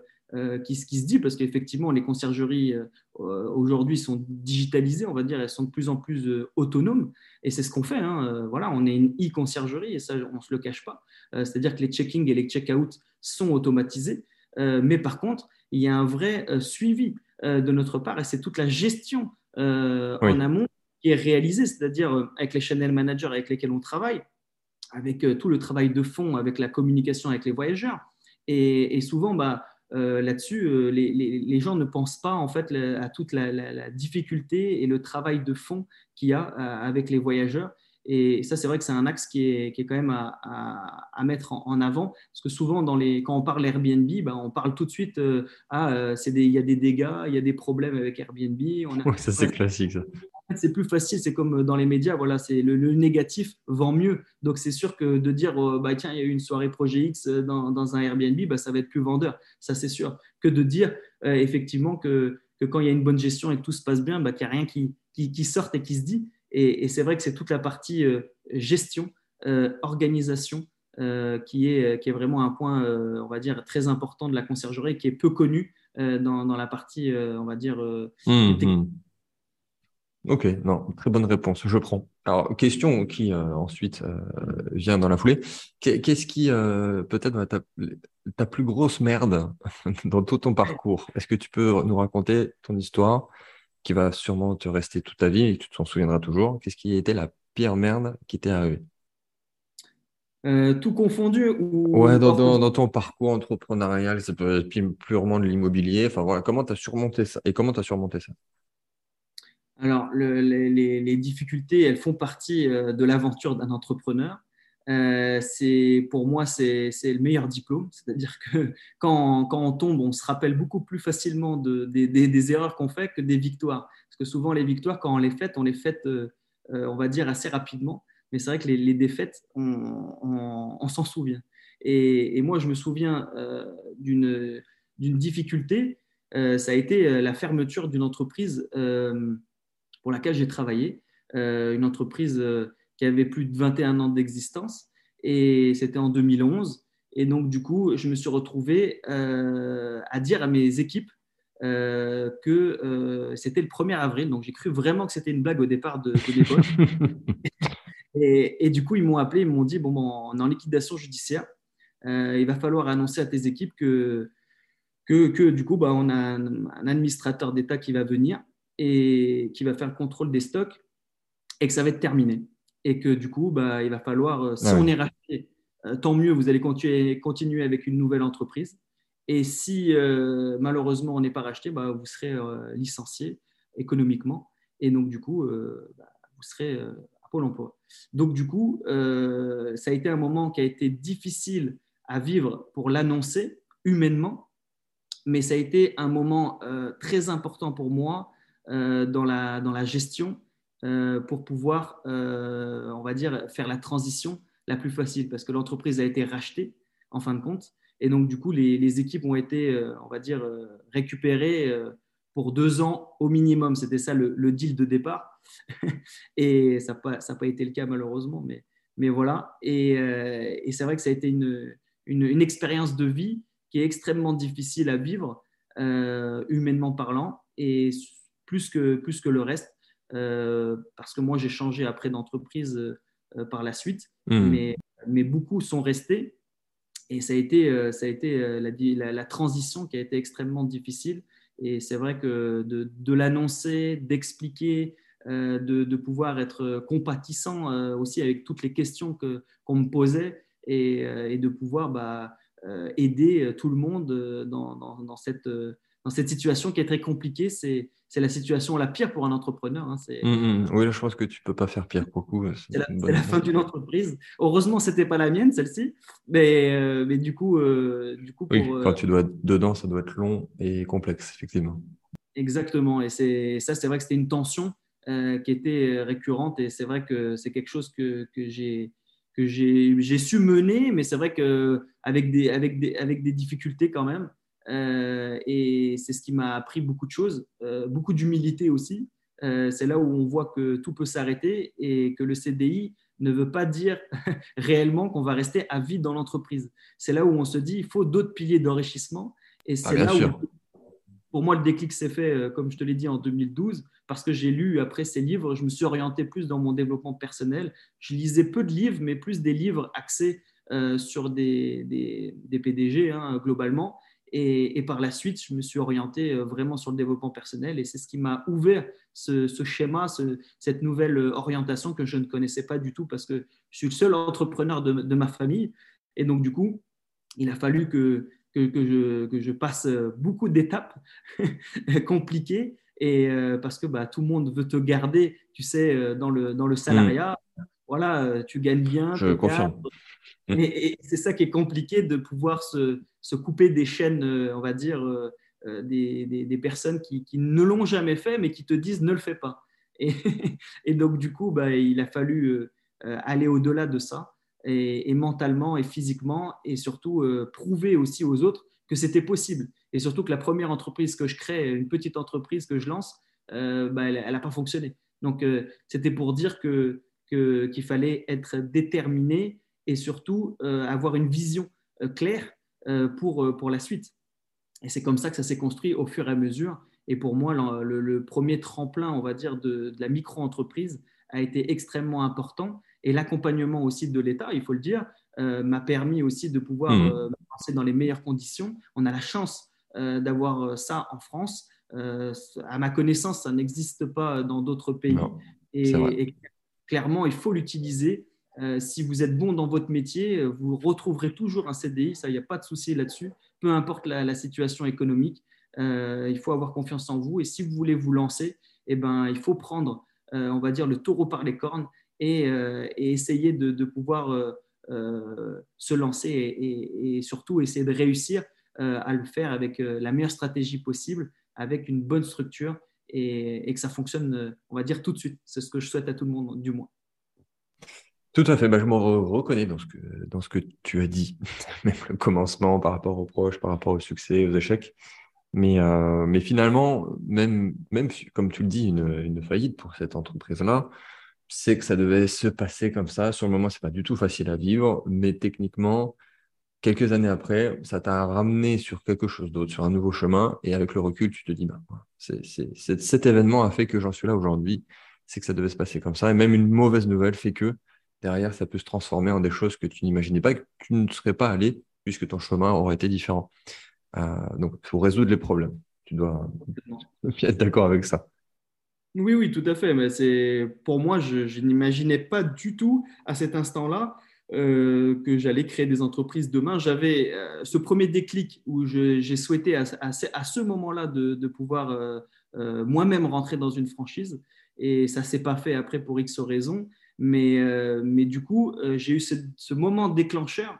qui, qui, se dit, parce qu'effectivement, les conciergeries aujourd'hui sont digitalisées, on va dire, elles sont de plus en plus autonomes. Et c'est ce qu'on fait. Hein. Voilà, on est une e-conciergerie et ça, on ne se le cache pas. C'est-à-dire que les check-in et les check-out sont automatisés. mais par contre, il y a un vrai suivi. Euh, de notre part et c'est toute la gestion euh, en amont qui est réalisée, c'est-à-dire euh, avec les channel managers avec lesquels on travaille, avec tout le travail de fond, avec la communication avec les voyageurs. Et, souvent, bah, là-dessus, les, gens ne pensent pas en fait à toute la, difficulté et le travail de fond qu'il y a avec les voyageurs. Et ça, c'est vrai que c'est un axe qui est, qui est quand même à, à, mettre en, avant, parce que souvent, dans les, quand on parle Airbnb, ben, on parle tout de suite, euh, ah, euh, il y a des dégâts, il y a des problèmes avec Airbnb. On ça, c'est classique. Ça. C'est plus facile, c'est comme dans les médias, voilà, c'est le, négatif vend mieux. Donc, c'est sûr que de dire, euh, bah, tiens, il y a eu une soirée Projet X dans, dans un Airbnb, bah, ça va être plus vendeur, ça c'est sûr, que de dire effectivement que, que, quand il y a une bonne gestion et que tout se passe bien, bah, qu'il n'y a rien qui, qui, qui sorte et qui se dit. Et, c'est vrai que c'est toute la partie euh, gestion, euh, organisation, euh, qui, est, qui est vraiment un point, on va dire, très important de la conciergerie, qui est peu connu dans, dans, la partie, on va dire, mmh, mmh. Ok, non, très bonne réponse, je prends. Alors, question qui ensuite vient dans la foulée. Qu'est-ce qui, peut-être, ta, ta, plus grosse merde dans tout ton parcours? Est-ce que tu peux nous raconter ton histoire qui va sûrement te rester toute ta vie et tu t'en souviendras toujours? Qu'est-ce qui a été la pire merde qui t'est arrivée? Euh, tout confondu ou Ouais, dans, ton parcours entrepreneurial, ça peut être purement de l'immobilier. Enfin voilà, comment tu as surmonté ça? Et comment tu as surmonté ça? Alors, les, difficultés, elles font partie euh, de l'aventure d'un entrepreneur. Euh, pour moi c'est le meilleur diplôme. C'est-à-dire que quand, quand, on tombe, on se rappelle beaucoup plus facilement de, des erreurs qu'on fait que des victoires. Parce que souvent les victoires, quand on les fait, on les fait, euh, on va dire assez rapidement. Mais c'est vrai que les, défaites, on, s'en souvient. Et, moi, je me souviens d'une difficulté. ça a été la fermeture d'une entreprise pour laquelle j'ai travaillé, une entreprise qui avait plus de 21 ans d'existence. Et c'était en 2011. Et donc, du coup, je me suis retrouvé euh, à dire à mes équipes euh, que euh, c'était le 1er avril. Donc, j'ai cru vraiment que c'était une blague au départ de, de et, et, du coup, ils m'ont appelé, ils m'ont dit, bon, bon, on est en liquidation judiciaire. il va falloir annoncer à tes équipes que, que, que du coup, bah, on a un, un administrateur d'État qui va venir et qui va faire le contrôle des stocks et que ça va être terminé et que du coup, bah, il va falloir, euh, si on est racheté tant mieux, vous allez continuer, continuer avec une nouvelle entreprise. Et si malheureusement on n'est pas racheté, bah, vous serez licencié économiquement. Et donc, du coup, bah, vous serez à Pôle emploi. Donc, du coup, ça a été un moment qui a été difficile à vivre pour l'annoncer humainement, mais ça a été un moment très important pour moi dans, la, dans la gestion pour pouvoir, on va dire, faire la transition la plus facile parce que l'entreprise a été rachetée en fin de compte. Et donc, du coup, les, équipes ont été, on va dire, récupérées pour deux ans au minimum. C'était ça le, deal de départ. et ça n'a pas, été le cas malheureusement, mais, mais voilà. Et, et c'est vrai que ça a été une, une, expérience de vie qui est extrêmement difficile à vivre, euh, humainement parlant, et plus que, plus que le reste, euh, parce que moi j'ai changé après d'entreprise euh, par la suite, hmm. mais, mais beaucoup sont restés. Et ça a été, ça a été la, la, transition qui a été extrêmement difficile. Et c'est vrai que de, de l'annoncer, d'expliquer, de, de, pouvoir être compatissant aussi avec toutes les questions qu'on me posait, euh, et, de pouvoir bah, euh, aider euh, tout le monde dans, dans, cette, dans cette situation qui est très compliquée. C'est la situation la pire pour un entrepreneur. Hein. Mmh, mmh. oui, là, je pense que tu ne peux pas faire pire beaucoup. C'est la, la, fin d'une entreprise. Heureusement, ce n'était pas la mienne, celle-ci. Mais, mais du coup, du coup oui, quand tu dois être dedans, ça doit être long et complexe, effectivement. Exactement. Et ça, c'est vrai que c'était une tension qui était récurrente. Et c'est vrai que c'est quelque chose que, que j'ai que j'ai su mener, mais c'est vrai qu'avec des, avec des, avec des difficultés quand même. Euh, et c'est ce qui m'a appris beaucoup de choses, euh, beaucoup d'humilité aussi. Euh, c'est là où on voit que tout peut s'arrêter et que le CDI ne veut pas dire réellement qu'on va rester à vie dans l'entreprise. C'est là où on se dit il faut d'autres piliers d'enrichissement. Et c'est ah, là où pour moi, le déclic s'est fait, comme je te l'ai dit, en 2012, parce que j'ai lu après ces livres, je me suis orienté plus dans mon développement personnel. Je lisais peu de livres, mais plus des livres axés sur des, des, PDG hein, globalement. Et, par la suite, je me suis orienté euh, vraiment sur le développement personnel et c'est ce qui m'a ouvert ce, schéma, cette nouvelle orientation que je ne connaissais pas du tout parce que je suis le seul entrepreneur de, de ma famille. Et donc, du coup, il a fallu que, que, je, passe beaucoup d'étapes compliquées et euh, parce que bah, tout le monde veut te garder, tu sais, euh, dans le, dans le salariat. Voilà, euh, tu gagnes bien. Je confirme. Et, c'est ça qui est compliqué de pouvoir se, se couper des chaînes, on va dire, des, des, personnes qui, ne l'ont jamais fait, mais qui te disent ne le fais pas. Et, donc, du coup, bah, il a fallu aller au-delà de ça et, mentalement et physiquement, et surtout euh, prouver aussi aux autres que c'était possible. Et surtout que la première entreprise que je crée, une petite entreprise que je lance, euh, bah, elle n'a pas fonctionné. Donc, euh, c'était pour dire que, qu'il fallait être déterminé et surtout avoir une vision claire pour, pour la suite. Et c'est comme ça que ça s'est construit au fur et à mesure. Et pour moi, le, premier tremplin, on va dire, de, de la micro-entreprise a été extrêmement important. Et l'accompagnement aussi de l'État, il faut le dire, euh, m'a permis aussi de pouvoir mmh. euh, passer dans les meilleures conditions. On a la chance euh, d'avoir ça en France. à ma connaissance, ça n'existe pas dans d'autres pays. et, clairement, il faut l'utiliser. Si vous êtes bon dans votre métier, vous retrouverez toujours un CDI. Ça, il n'y a pas de souci là-dessus. Peu importe la, situation économique, il faut avoir confiance en vous. Et si vous voulez vous lancer, eh ben, il faut prendre, on va dire, le taureau par les cornes euh, et, essayer de, pouvoir euh, euh, se lancer et, surtout essayer de réussir à le faire avec la meilleure stratégie possible, avec une bonne structure et, que ça fonctionne, on va dire, tout de suite. C'est ce que je souhaite à tout le monde, du moins. Tout à fait, bah, je me reconnais dans ce, que, dans ce que tu as dit, même le commencement par rapport aux proches, par rapport au succès, aux échecs. Mais, mais finalement, même, même comme tu le dis, une, une faillite pour cette entreprise-là, c'est que ça devait se passer comme ça. Sur le moment, c'est pas du tout facile à vivre, mais techniquement, quelques années après, ça t'a ramené sur quelque chose d'autre, sur un nouveau chemin. Et avec le recul, tu te dis, bah, cet événement a fait que j'en suis là aujourd'hui. C'est que ça devait se passer comme ça. Et même une mauvaise nouvelle fait que derrière, ça peut se transformer en des choses que tu n'imaginais pas, que tu ne serais pas allé, puisque ton chemin aurait été différent. Euh, donc, il faut résoudre les problèmes. Tu dois être d'accord avec ça. Oui, oui, tout à fait. Mais c'est pour moi, je, n'imaginais pas du tout à cet instant-là euh, que j'allais créer des entreprises demain. J'avais euh, ce premier déclic où j'ai souhaité à, ce moment-là de, pouvoir euh, moi-même rentrer dans une franchise. Et ça ne s'est pas fait après pour X raisons. Mais, mais du coup, j'ai eu ce, ce, moment déclencheur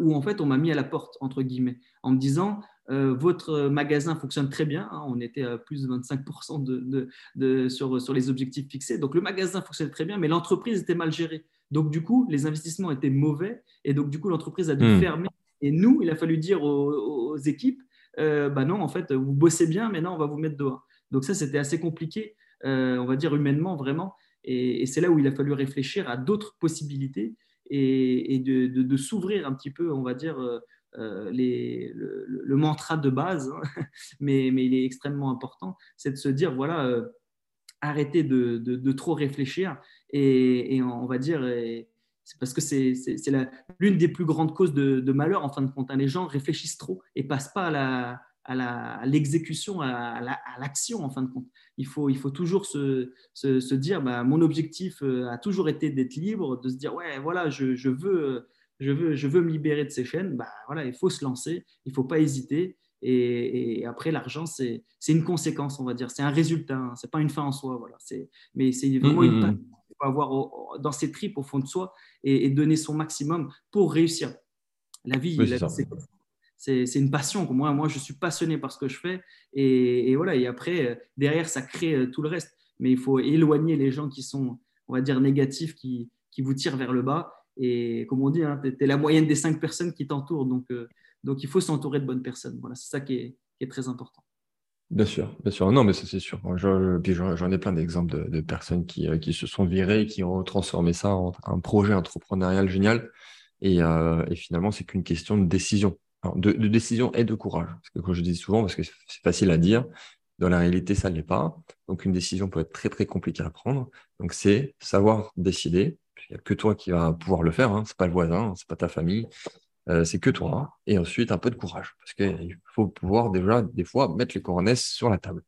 où en fait on m'a mis à la porte, entre guillemets, en me disant euh, votre magasin fonctionne très bien. Hein. on était à plus de 25% de, de, sur, sur, les objectifs fixés. Donc le magasin fonctionne très bien, mais l'entreprise était mal gérée. Donc du coup, les investissements étaient mauvais et donc du coup, l'entreprise a dû hmm. fermer. Et nous, il a fallu dire aux, équipes, euh, bah non, en fait, vous bossez bien, mais non, on va vous mettre dehors. Donc ça, c'était assez compliqué, euh, on va dire humainement, vraiment. Et, c'est là où il a fallu réfléchir à d'autres possibilités et, de, s'ouvrir un petit peu, on va dire, euh, les, le, mantra de base, hein, mais, il est extrêmement important, c'est de se dire, voilà, euh, arrêtez de, trop réfléchir et, on va dire, parce que c'est l'une des plus grandes causes de, malheur en fin de compte. Hein. Les gens réfléchissent trop et passent pas à la, à l'exécution, à l'action en fin de compte. Il faut, il faut toujours se, se, se dire, bah, mon objectif euh, a toujours été d'être libre, de se dire, ouais, voilà, je, je veux je veux, je veux me libérer de ces chaînes, bah, voilà, il faut se lancer, il ne faut pas hésiter. Et, après, l'argent, c'est une conséquence, on va dire. C'est un résultat, hein. ce n'est pas une fin en soi. Voilà. Mais c'est vraiment une passion qu'il faut avoir dans ses tripes au fond de soi et, donner son maximum pour réussir. La vie, c'est une passion. Moi, moi, je suis passionné par ce que je fais. Et, voilà. Et après, derrière, ça crée euh, tout le reste. Mais il faut éloigner les gens qui sont, on va dire, négatifs, qui, qui vous tirent vers le bas et comme on dit, hein, tu es, la moyenne des cinq personnes qui t'entourent. Donc, euh, donc, il faut s'entourer de bonnes personnes. Voilà, c'est ça qui est, très important. Bien sûr, bien sûr. Non, mais ça, c'est sûr. J'en ai plein d'exemples de, personnes qui, euh, qui, se sont virées et qui ont transformé ça en un projet entrepreneurial génial. Et, euh, et finalement, c'est qu'une question de décision. De, de, décision et de courage. Parce que, comme je dis souvent, parce que c'est facile à dire, dans la réalité, ça ne l'est pas. Donc, une décision peut être très, très compliquée à prendre. Donc, c'est savoir décider, il n'y a que toi qui vas pouvoir le faire. Hein. Ce n'est pas le voisin, ce n'est pas ta famille. Euh, c'est que toi. Et ensuite, un peu de courage. Parce qu'il faut pouvoir déjà, des fois, mettre les couronnes sur la table.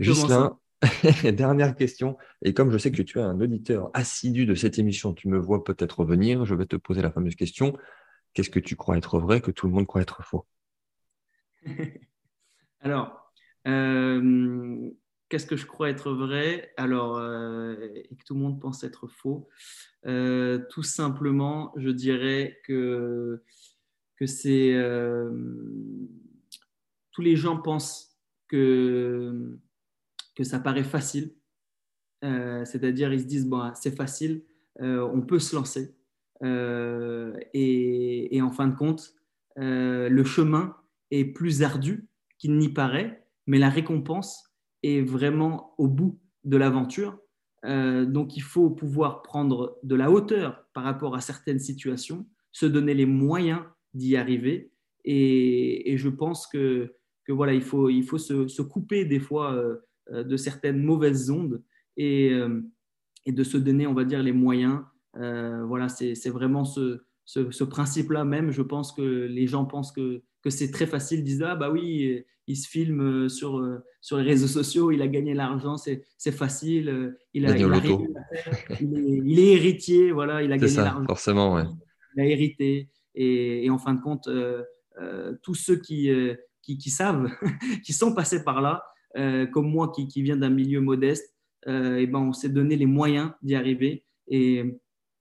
Juste là, dernière question. Et comme je sais que tu es un auditeur assidu de cette émission, tu me vois peut-être revenir. Je vais te poser la fameuse question. Qu'est-ce que tu crois être vrai que tout le monde croit être faux? Alors, euh, Qu'est-ce que je crois être vrai? Alors euh, et que tout le monde pense être faux? Euh, Tout simplement, je dirais que que c'est tous les gens pensent que que ça paraît facile, c'est-à-dire ils se disent bon c'est facile, on peut se lancer et, et, en fin de compte le chemin est plus ardu qu'il n'y paraît, mais la récompense est vraiment au bout de l'aventure. Euh, donc il faut pouvoir prendre de la hauteur par rapport à certaines situations, se donner les moyens d'y arriver. Et, je pense que, voilà, il faut, se, couper des fois euh, euh, de certaines mauvaises ondes et, et, de se donner, on va dire, les moyens. Voilà, c'est vraiment ce, ce, ce principe-là même. Je pense que les gens pensent que que c'est très facile, disent ah bah oui, il se filme euh, sur, euh, sur les réseaux sociaux, il a gagné l'argent, c'est, facile, euh, il, a, il, il, est, héritier, voilà, il a gagné l'argent. Forcément, ouais. Il a hérité. Et, en fin de compte, tous ceux qui, qui, savent, qui sont passés par là, comme moi qui, qui viens d'un milieu modeste, et ben on s'est donné les moyens d'y arriver. Et,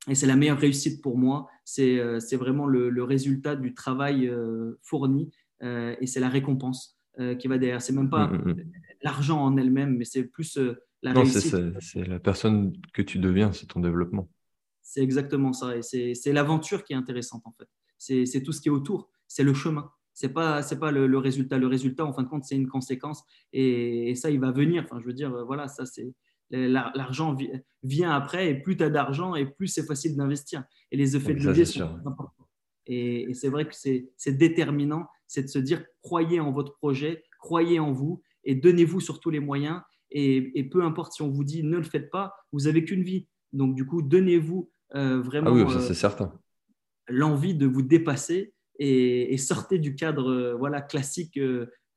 et c'est la meilleure réussite pour moi euh, c'est vraiment le, résultat du travail euh, fourni euh, et c'est la récompense qui va derrière. C'est même pas mm, mm, mm. l'argent en elle-même, mais c'est plus la non, réussite. C'est la personne que tu deviens, c'est ton développement. C'est exactement ça. Et c'est l'aventure qui est intéressante, en fait. C'est tout ce qui est autour. C'est le chemin. C'est pas c'est pas le, résultat. Le résultat, en fin de compte, c'est une conséquence. Et, et, ça, il va venir. Enfin, je veux dire, voilà, ça c'est L'argent vient après, et plus tu as d'argent, et plus c'est facile d'investir. Et les effets de levier sont importants. Et, c'est vrai que c'est déterminant, c'est de se dire croyez en votre projet, croyez en vous, et donnez-vous surtout les moyens. Et, peu importe si on vous dit ne le faites pas, vous avez qu'une vie. Donc du coup, donnez-vous euh, vraiment ah oui, euh, certain. l'envie de vous dépasser et, sortez du cadre euh, voilà classique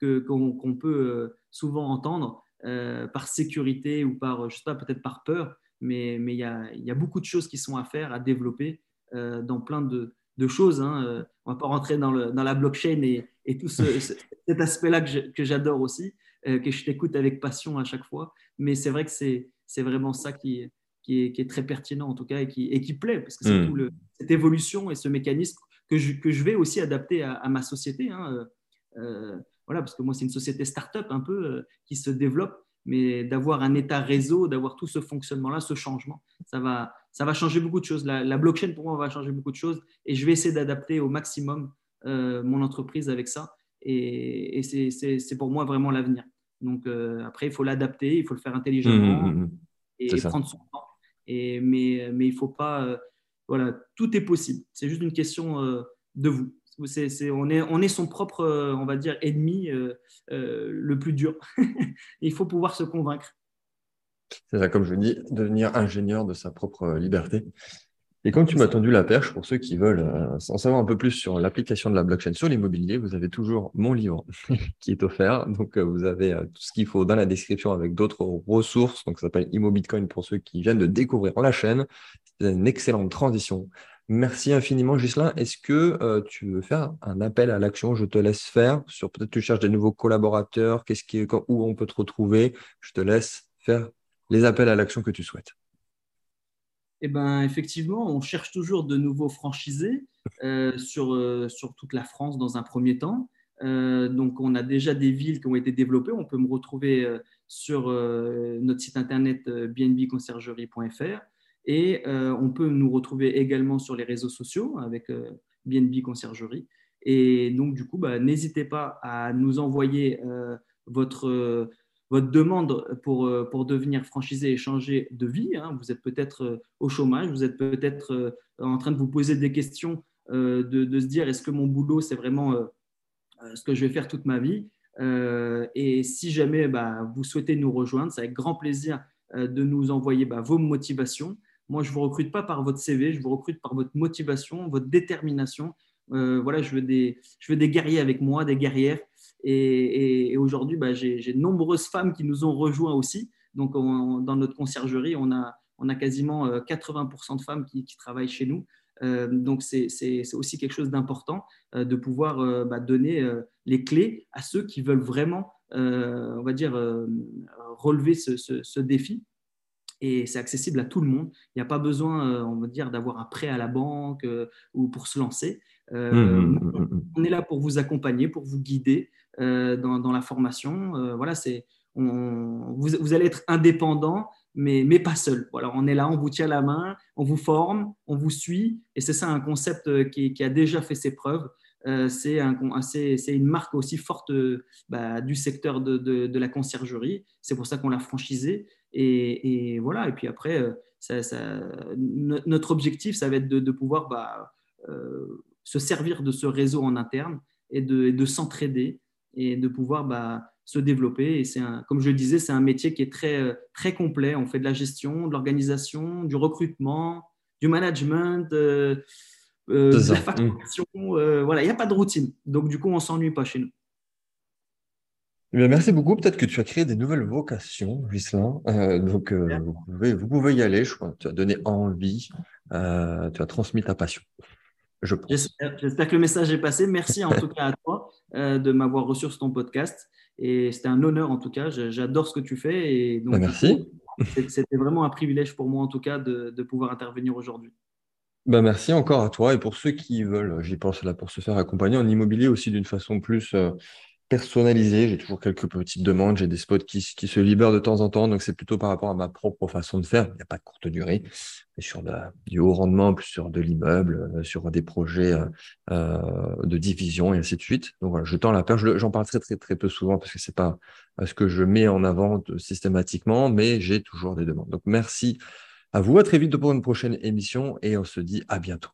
qu'on peut souvent entendre. Euh, par sécurité ou par, je sais pas, peut-être par peur, mais il y, a, y, a, beaucoup de choses qui sont à faire, à développer. dans plein de, choses. Hein. On ne va pas rentrer dans, la blockchain et, tout cet aspect-là que j'adore aussi, que je t'écoute avec passion à chaque fois. Mais c'est vrai que c'est vraiment ça qui, est, très pertinent en tout cas et qui, plaît, parce que c'est mmh. tout cette évolution et ce mécanisme que je, vais aussi adapter à, ma société. Hein. Voilà, parce que moi, c'est une société start-up un peu qui se développe mais d'avoir un état réseau, d'avoir tout ce fonctionnement-là, ce changement, ça va, ça va changer beaucoup de choses. La, blockchain, pour moi, va changer beaucoup de choses et je vais essayer d'adapter au maximum euh, mon entreprise avec ça. Et, c'est pour moi vraiment l'avenir. Donc euh, après, il faut l'adapter, il faut le faire intelligemment mmh, mmh, mmh. et, prendre son temps. Et, mais, mais il ne faut pas. Euh, voilà, tout est possible. C'est juste une question de vous on, est, on est son propre, euh, on va dire, ennemi euh, euh, le plus dur. Il faut pouvoir se convaincre. C'est ça, comme je dis, devenir ingénieur de sa propre liberté. Et comme tu m'as tendu la perche, pour ceux qui veulent en savoir un peu plus sur l'application de la blockchain sur l'immobilier, vous avez toujours mon livre qui est offert. Donc, vous avez tout ce qu'il faut dans la description avec d'autres ressources. Donc, ça s'appelle ImmoBitcoin pour ceux qui viennent de découvrir la chaîne. C'est une excellente transition Merci infiniment, Gislain. Est-ce que euh, tu veux faire un appel à l'action? Je te laisse faire. Sur peut-être tu cherches des nouveaux collaborateurs. Où on peut te retrouver? Je te laisse faire les appels à l'action que tu souhaites. Eh ben, effectivement, on cherche toujours de nouveaux franchisés euh, sur, euh, sur toute la France dans un premier temps. donc, on a déjà des villes qui ont été développées. On peut me retrouver sur notre site internet bnbconciergerie.fr. Et euh, on peut nous retrouver également sur les réseaux sociaux avec BNB euh, Conciergerie. Et donc, du coup, bah, n'hésitez pas à nous envoyer euh, votre, votre demande pour, pour devenir franchisé et changer de vie. Hein. Vous êtes peut-être au chômage, vous êtes peut-être en train de vous poser des questions, de, se dire est-ce que mon boulot, c'est vraiment ce que je vais faire toute ma vie? Et si jamais bah, vous souhaitez nous rejoindre, c'est avec grand plaisir de nous envoyer bah, vos motivations moi, je ne vous recrute pas par votre CV, je vous recrute par votre motivation, votre détermination. Euh, voilà, je veux, des, je veux des guerriers avec moi, des guerrières. Et, aujourd'hui, bah, j'ai de nombreuses femmes qui nous ont rejoints aussi. Donc, dans notre conciergerie, on a, on a quasiment 80% euh, de femmes qui, travaillent chez nous. Euh, donc, c'est aussi quelque chose d'important de pouvoir bah, donner les clés à ceux qui veulent vraiment, on va dire, relever ce défi et c'est accessible à tout le monde. Il n'y a pas besoin, euh, on va dire, d'avoir un prêt à la banque euh, ou pour se lancer. Euh, mmh, mmh, mmh, on est là pour vous accompagner, pour vous guider dans, la formation. voilà, c'est, vous, vous, allez être indépendant, mais, mais pas seul. Voilà, on est là, on vous tient la main, on vous forme, on vous suit. Et c'est ça un concept qui, qui, a déjà fait ses preuves. C'est, un, c'est, une marque aussi forte bah, du secteur de, la conciergerie. C'est pour ça qu'on l'a franchisé. Et, voilà, et puis après, euh, notre objectif, ça va être de, pouvoir bah, euh, se servir de ce réseau en interne et de, de s'entraider et de pouvoir bah, se développer. Et c'est comme je le disais, c'est un métier qui est très, très complet. On fait de la gestion, de l'organisation, du recrutement, du management, euh, de la facturation. voilà, il n'y a pas de routine. Donc, du coup, on ne s'ennuie pas chez nous. Eh merci beaucoup. Peut-être que tu as créé des nouvelles vocations, Gislain. Euh, donc, euh, vous, pouvez, y aller. Je crois. Tu as donné envie. Euh, tu as transmis ta passion. J'espère que le message est passé. Merci en tout cas à toi de m'avoir reçu sur ton podcast. Et c'était un honneur en tout cas. J'adore ce que tu fais. Et donc, bah, merci. C'était vraiment un privilège pour moi en tout cas de, de pouvoir intervenir aujourd'hui. Bah merci encore à toi. Et pour ceux qui veulent, j'y pense là, pour se faire accompagner en immobilier aussi d'une façon plus personnalisé. J'ai toujours quelques petites demandes. J'ai des spots qui, se libèrent de temps en temps. Donc, c'est plutôt par rapport à ma propre façon de faire. Il n'y a pas de courte durée. Mais sur du haut rendement, plus sur de l'immeuble, euh, sur des projets euh, euh, de division et ainsi de suite. Donc, voilà, je tends la perche. J'en parle très, très, très peu souvent parce que c'est pas ce que je mets en avant systématiquement, mais j'ai toujours des demandes. Donc, merci à vous. À très vite pour une prochaine émission et on se dit à bientôt.